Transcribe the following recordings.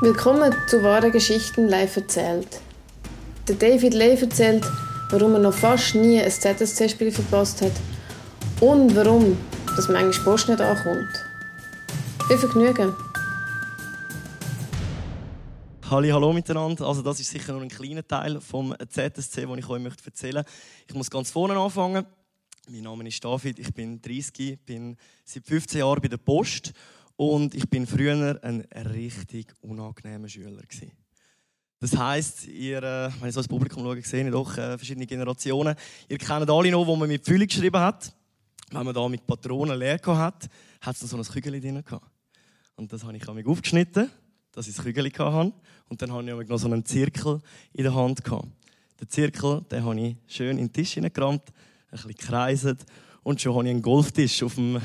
Willkommen zu wahren Geschichten live erzählt. Der David Lee erzählt, warum er noch fast nie ein ZSC-Spiel verpasst hat und warum das manchmal Post nicht ankommt. Viel Vergnügen! Hallo, hallo miteinander. Also das ist sicher nur ein kleiner Teil vom ZSC, den ich euch möchte erzählen möchte. Ich muss ganz vorne anfangen. Mein Name ist David, ich bin 30, bin seit 15 Jahren bei der Post und ich bin früher ein richtig unangenehmer Schüler gewesen. Das heisst, ihr, äh, wenn ich so ins Publikum schaue, sehe ich doch äh, verschiedene Generationen. Ihr kennt alle noch, wo man mit Füllung geschrieben hat. Wenn man da mit Patronen leer hat, hat es so ein Kügel drin gehabt. Und das habe ich mich aufgeschnitten, dass ich das Kügel hatte. Und dann habe ich noch so einen Zirkel in der Hand gehabt. Den Zirkel, den habe ich schön in den Tisch hineingerammt, ein bisschen gekreiset und schon habe ich einen Golftisch auf dem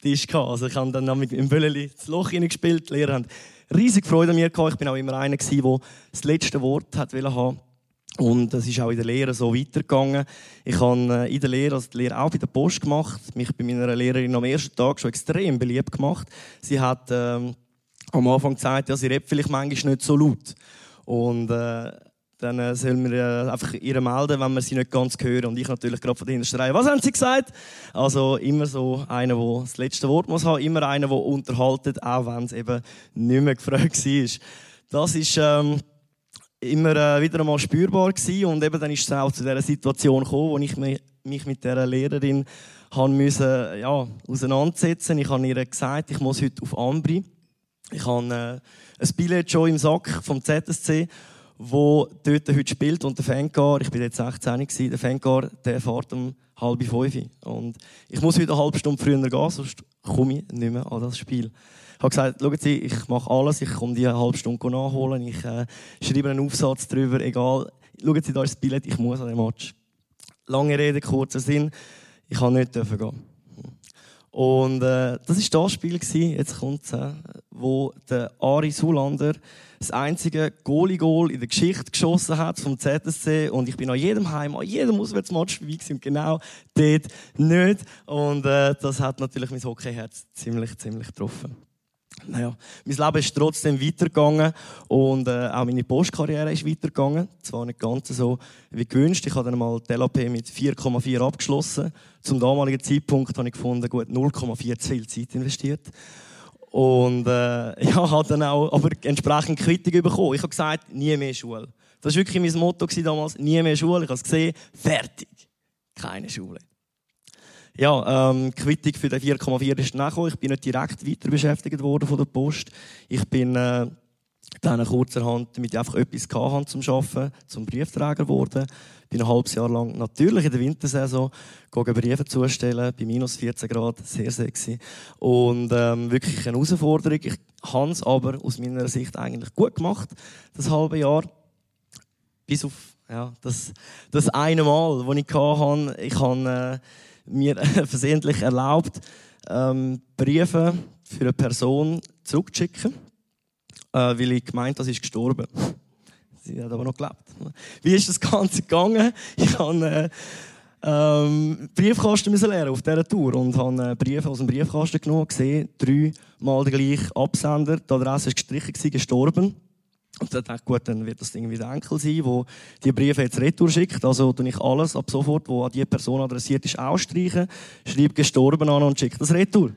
Tisch gehabt. Also ich habe dann mit dem Bölleli das Loch hineingespielt. Die Lehrer haben riesig Freude an mir gehabt. Ich bin auch immer einer gewesen, der das letzte Wort hat haben und das ist auch in der Lehre so weitergegangen. Ich habe äh, in der Lehre, also die Lehre auch bei der Post gemacht, mich bei meiner Lehrerin am ersten Tag schon extrem beliebt gemacht. Sie hat ähm, am Anfang gesagt, ja, sie redet vielleicht manchmal nicht so laut. Und äh, dann äh, soll man äh, einfach ihr melden, wenn man sie nicht ganz hören. Und ich natürlich gerade von der Reihe, was haben sie gesagt? Also immer so einer, der das letzte Wort muss haben, immer einer, der unterhaltet, auch wenn es eben nicht mehr gefragt war. Das ist ähm, immer äh, wieder einmal spürbar gewesen. und eben dann ist es auch zu dieser Situation gekommen, wo ich mich, mich mit dieser Lehrerin haben müssen, ja, auseinandersetzen. Ich habe ihr gesagt, ich muss heute auf Ambri. Ich habe äh, ein Billett schon im Sack vom ZSC wo dort heute spielt. Und der Fangar, ich bin jetzt 16 gewesen, der Fangar, der fährt um halb fünf. Und ich muss heute eine halbe Stunde früher gehen, sonst komme ich nicht mehr an das Spiel. Ich habe gesagt, schauen Sie, ich mache alles, ich komme die halbe Stunde nachholen, ich äh, schreibe einen Aufsatz darüber, egal. Schauen Sie, da ist das Billett, ich muss an den Match. Lange Rede, kurzer Sinn, ich kann nicht gehen. Und äh, das war das Spiel, gewesen, jetzt kommt es, äh, wo der Ari Sulander das einzige Goalie-Goal in der Geschichte geschossen hat vom ZSC. Und ich bin an jedem Heim, an jedem Auswärtsmatch dabei gewesen, genau dort nicht. Und äh, das hat natürlich mein Hockeyherz ziemlich, ziemlich getroffen. Naja, mein Leben ist trotzdem weitergegangen und äh, auch meine Postkarriere ist weitergegangen. Zwar nicht ganz so wie gewünscht. Ich habe dann mal die LAP mit 4,4 abgeschlossen. Zum damaligen Zeitpunkt habe ich gefunden, gut 0,4 zu viel Zeit investiert. Und äh, ja, habe dann auch aber entsprechend Quittung bekommen. Ich habe gesagt, nie mehr Schule. Das war wirklich mein Motto damals, nie mehr Schule. Ich habe es gesehen, fertig. Keine Schule. Ja, ähm, Quittung für den 4,4 ist nachgekommen. Ich bin nicht direkt weiter beschäftigt worden von der Post. Ich bin äh, dann kurzerhand damit einfach etwas hatte zum Arbeiten, zum Briefträger geworden. Bin ein halbes Jahr lang natürlich in der Wintersaison Briefe zustellen, bei minus 14 Grad, sehr sexy. Und ähm, wirklich eine Herausforderung. Ich habe es aber aus meiner Sicht eigentlich gut gemacht, das halbe Jahr. Bis auf ja, das, das eine Mal, das ich hatte. Ich habe äh, mir versehentlich erlaubt, ähm, Briefe für eine Person zurückzuschicken äh, weil ich gemeint habe, sie ist gestorben. Sie hat aber noch gelebt. Wie ist das Ganze gegangen? Ich habe äh, ähm, Briefkasten müssen lernen auf dieser Tour und habe äh, Briefe aus dem Briefkasten genommen, gesehen, dreimal der gleiche Absender, die Adresse ist gestrichen, gestorben. Und dann dachte ich, gut, dann wird das Ding wieder Enkel sein, wo die Briefe jetzt retour schickt. Also tue ich alles ab sofort, wo an die Person adressiert ist, ausstreichen, schreibe gestorben an und schicke das retour.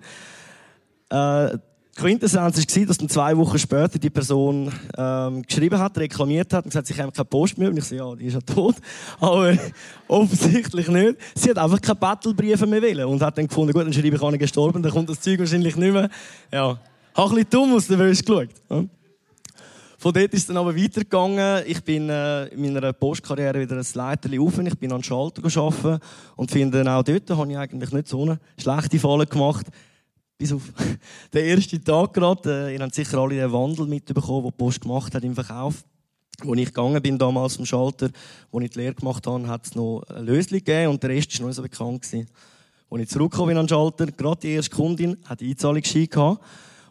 Äh, Quintessenz war, dass dann zwei Wochen später die Person ähm, geschrieben hat, reklamiert hat und gesagt, sie haben keine Post mehr. Und ich so, ja, die ist ja tot. Aber offensichtlich nicht. Sie hat einfach keine Battlebriefe mehr wollen und hat dann gefunden, gut, dann schreibe ich an gestorben, dann kommt das Zeug wahrscheinlich nicht mehr. Ja, habe ein bisschen dumm aus der Wäsche geschaut. Ja. Von dort ist es dann aber weitergegangen. Ich bin äh, in meiner Postkarriere wieder ein Leiter auf. Ich bin an Schalter arbeiten und finde auch dort habe ich eigentlich nicht so eine schlechte Falle gemacht bis auf den ersten Tag gerade. Äh, ihr habt sicher alle den Wandel mitbekommen, den die Post gemacht hat im Verkauf. Als ich gegangen bin damals zum Schalter, wo ich die Lehre gemacht habe, hat es noch ein Lösli gegeben und der Rest war noch nicht so bekannt. Als ich zurückgekommen bin an den Schalter, gerade die erste Kundin hat Einzahlungsschein gehabt.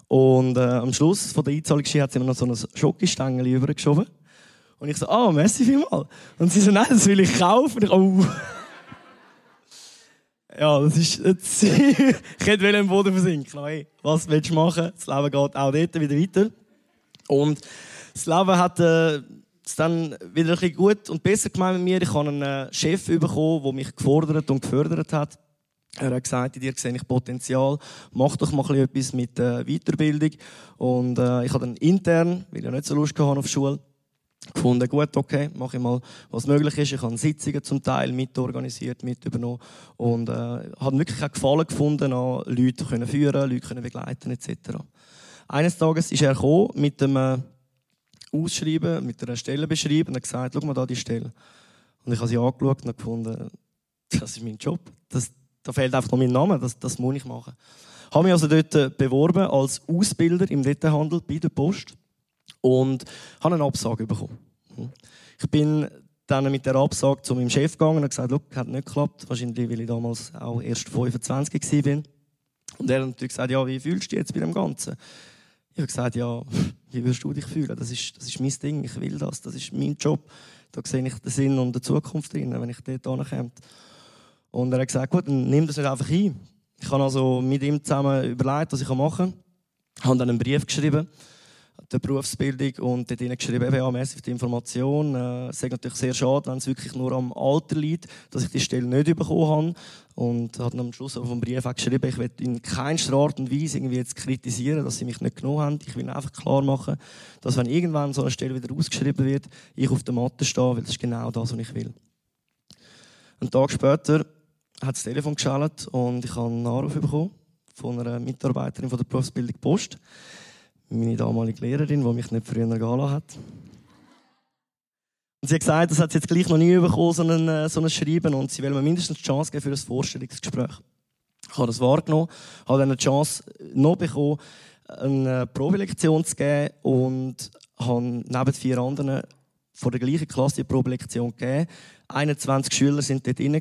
Und äh, am Schluss von der Einzahlungsschein hat sie mir noch so ein Schokostängel übergeschoben. Und ich so, ah, merci vielmal. Und sie so, nein, das will ich kaufen. Und ich, oh. Ja, das ist Ziel. ich hätte im Boden versinken hey, Was willst du machen? Das Leben geht auch dort wieder weiter. Und das Leben hat äh, es dann wieder ein bisschen gut und besser gemeint mit mir. Ich habe einen äh, Chef bekommen, der mich gefordert und gefördert hat. Er hat gesagt, in dir sehe ich Potenzial, mach doch mal etwas mit äh, Weiterbildung. Und äh, ich habe dann intern, weil ich nicht so Lust hatte auf Schule, gefunden, gut, okay, mache ich mal, was möglich ist. Ich habe Sitzungen zum Teil mitorganisiert, mit übernommen und äh, habe wirklich auch Gefallen gefunden, an Leute können führen, Leute können begleiten etc. Eines Tages ist er gekommen mit dem äh, Ausschreiben, mit einer Stelle beschrieben und hat gesagt, schau mal da die Stelle. Und ich habe sie angeschaut und gefunden, das ist mein Job. Das, da fehlt einfach noch mein Name, das, das muss ich machen. Ich habe mich also dort äh, beworben als Ausbilder im Detailhandel bei der Post und habe eine Absage bekommen. Ich bin dann mit der Absage zu meinem Chef gegangen und gesagt, hat nicht geklappt. Wahrscheinlich, weil ich damals auch erst 25 war. Und er hat natürlich gesagt, ja, wie fühlst du dich jetzt bei dem Ganzen? Ich habe gesagt, ja, wie würdest du dich fühlen? Das ist, das ist mein Ding, ich will das, das ist mein Job. Da sehe ich den Sinn und die Zukunft drin, wenn ich dort ankomme. Und er hat gesagt, gut, dann nimm das nicht einfach ein. Ich habe also mit ihm zusammen überlegt, was ich machen kann. Ich habe dann einen Brief geschrieben der Berufsbildung und dort geschrieben, eben, ja, für die Information. Äh, es ist natürlich sehr schade, wenn es wirklich nur am Alter liegt, dass ich die Stelle nicht bekommen habe. Und hat am Schluss vom Brief auch geschrieben, ich will in keinster Art und Weise irgendwie jetzt kritisieren, dass sie mich nicht genommen haben. Ich will einfach klar machen, dass wenn irgendwann so eine Stelle wieder ausgeschrieben wird, ich auf der Matte stehe, weil das ist genau das, was ich will. Einen Tag später hat das Telefon geschaltet und ich habe einen Anruf bekommen von einer Mitarbeiterin von der Berufsbildung Post meine damalige Lehrerin, die mich nicht früher gehen hat. Und sie hat gesagt, das hat sie jetzt gleich noch nie bekommen, so ein, äh, so ein Schreiben, und sie will mir mindestens die Chance geben für ein Vorstellungsgespräch. Ich habe das wahrgenommen, habe dann eine Chance noch bekommen, eine Probelektion zu geben und habe neben vier anderen von der gleichen Klasse die Probelektion gegeben. 21 Schüler sind dort drin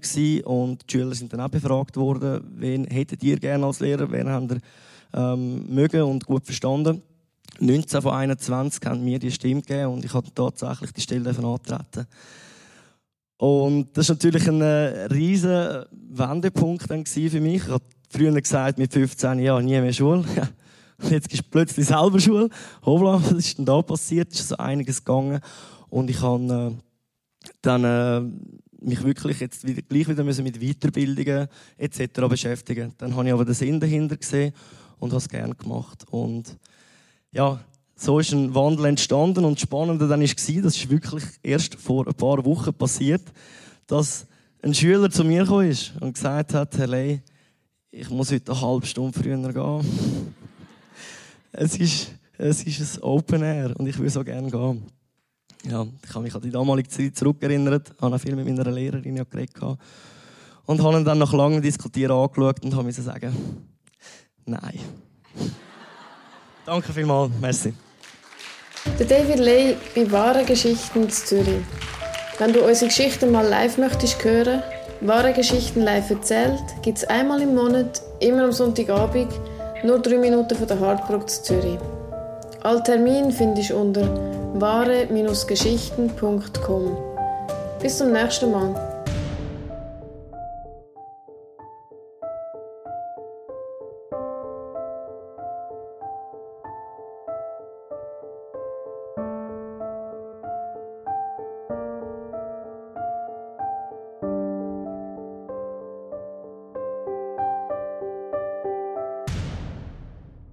und die Schüler sind dann auch befragt worden, wen hättet ihr gerne als Lehrer, wen habt ihr ähm, mögen und gut verstanden. 19 von 21 haben mir die Stimme gegeben und ich habe tatsächlich die Stelle antreten. Und das war natürlich ein äh, riesen Wendepunkt dann für mich. Ich habe früher gesagt, mit 15 Jahren nie mehr Schule. Jetzt ist plötzlich selber Schule. Hoppla, was ist denn da passiert? Es ist so einiges gegangen. Und ich habe äh, dann äh, mich wirklich jetzt wieder, gleich wieder müssen mit Weiterbildungen etc. beschäftigen. Dann habe ich aber den Sinn dahinter gesehen und habe es gerne gemacht. Und ja, so ist ein Wandel entstanden und das Spannende dann war, das ist wirklich erst vor ein paar Wochen passiert, dass ein Schüler zu mir gekommen ist und gesagt hat, Herr Ley, ich muss heute eine halbe Stunde früher gehen. es ist, es ist ein Open Air und ich will so gerne gehen. Ja, ich habe mich an die damalige Zeit zurückerinnert, habe viel mit meiner Lehrerin geredet und habe ihn dann nach langem Diskutieren angeschaut und habe sagen, nein. Danke vielmals, merci. Der David Ley bei Wahre Geschichten in Zürich. Wenn du unsere Geschichten mal live möchtest hören, Wahre Geschichten live erzählt, gibt es einmal im Monat, immer am Sonntagabend, nur drei Minuten von der Hardbrook zu Zürich. All Termin findest du unter wahre-geschichten.com. Bis zum nächsten Mal.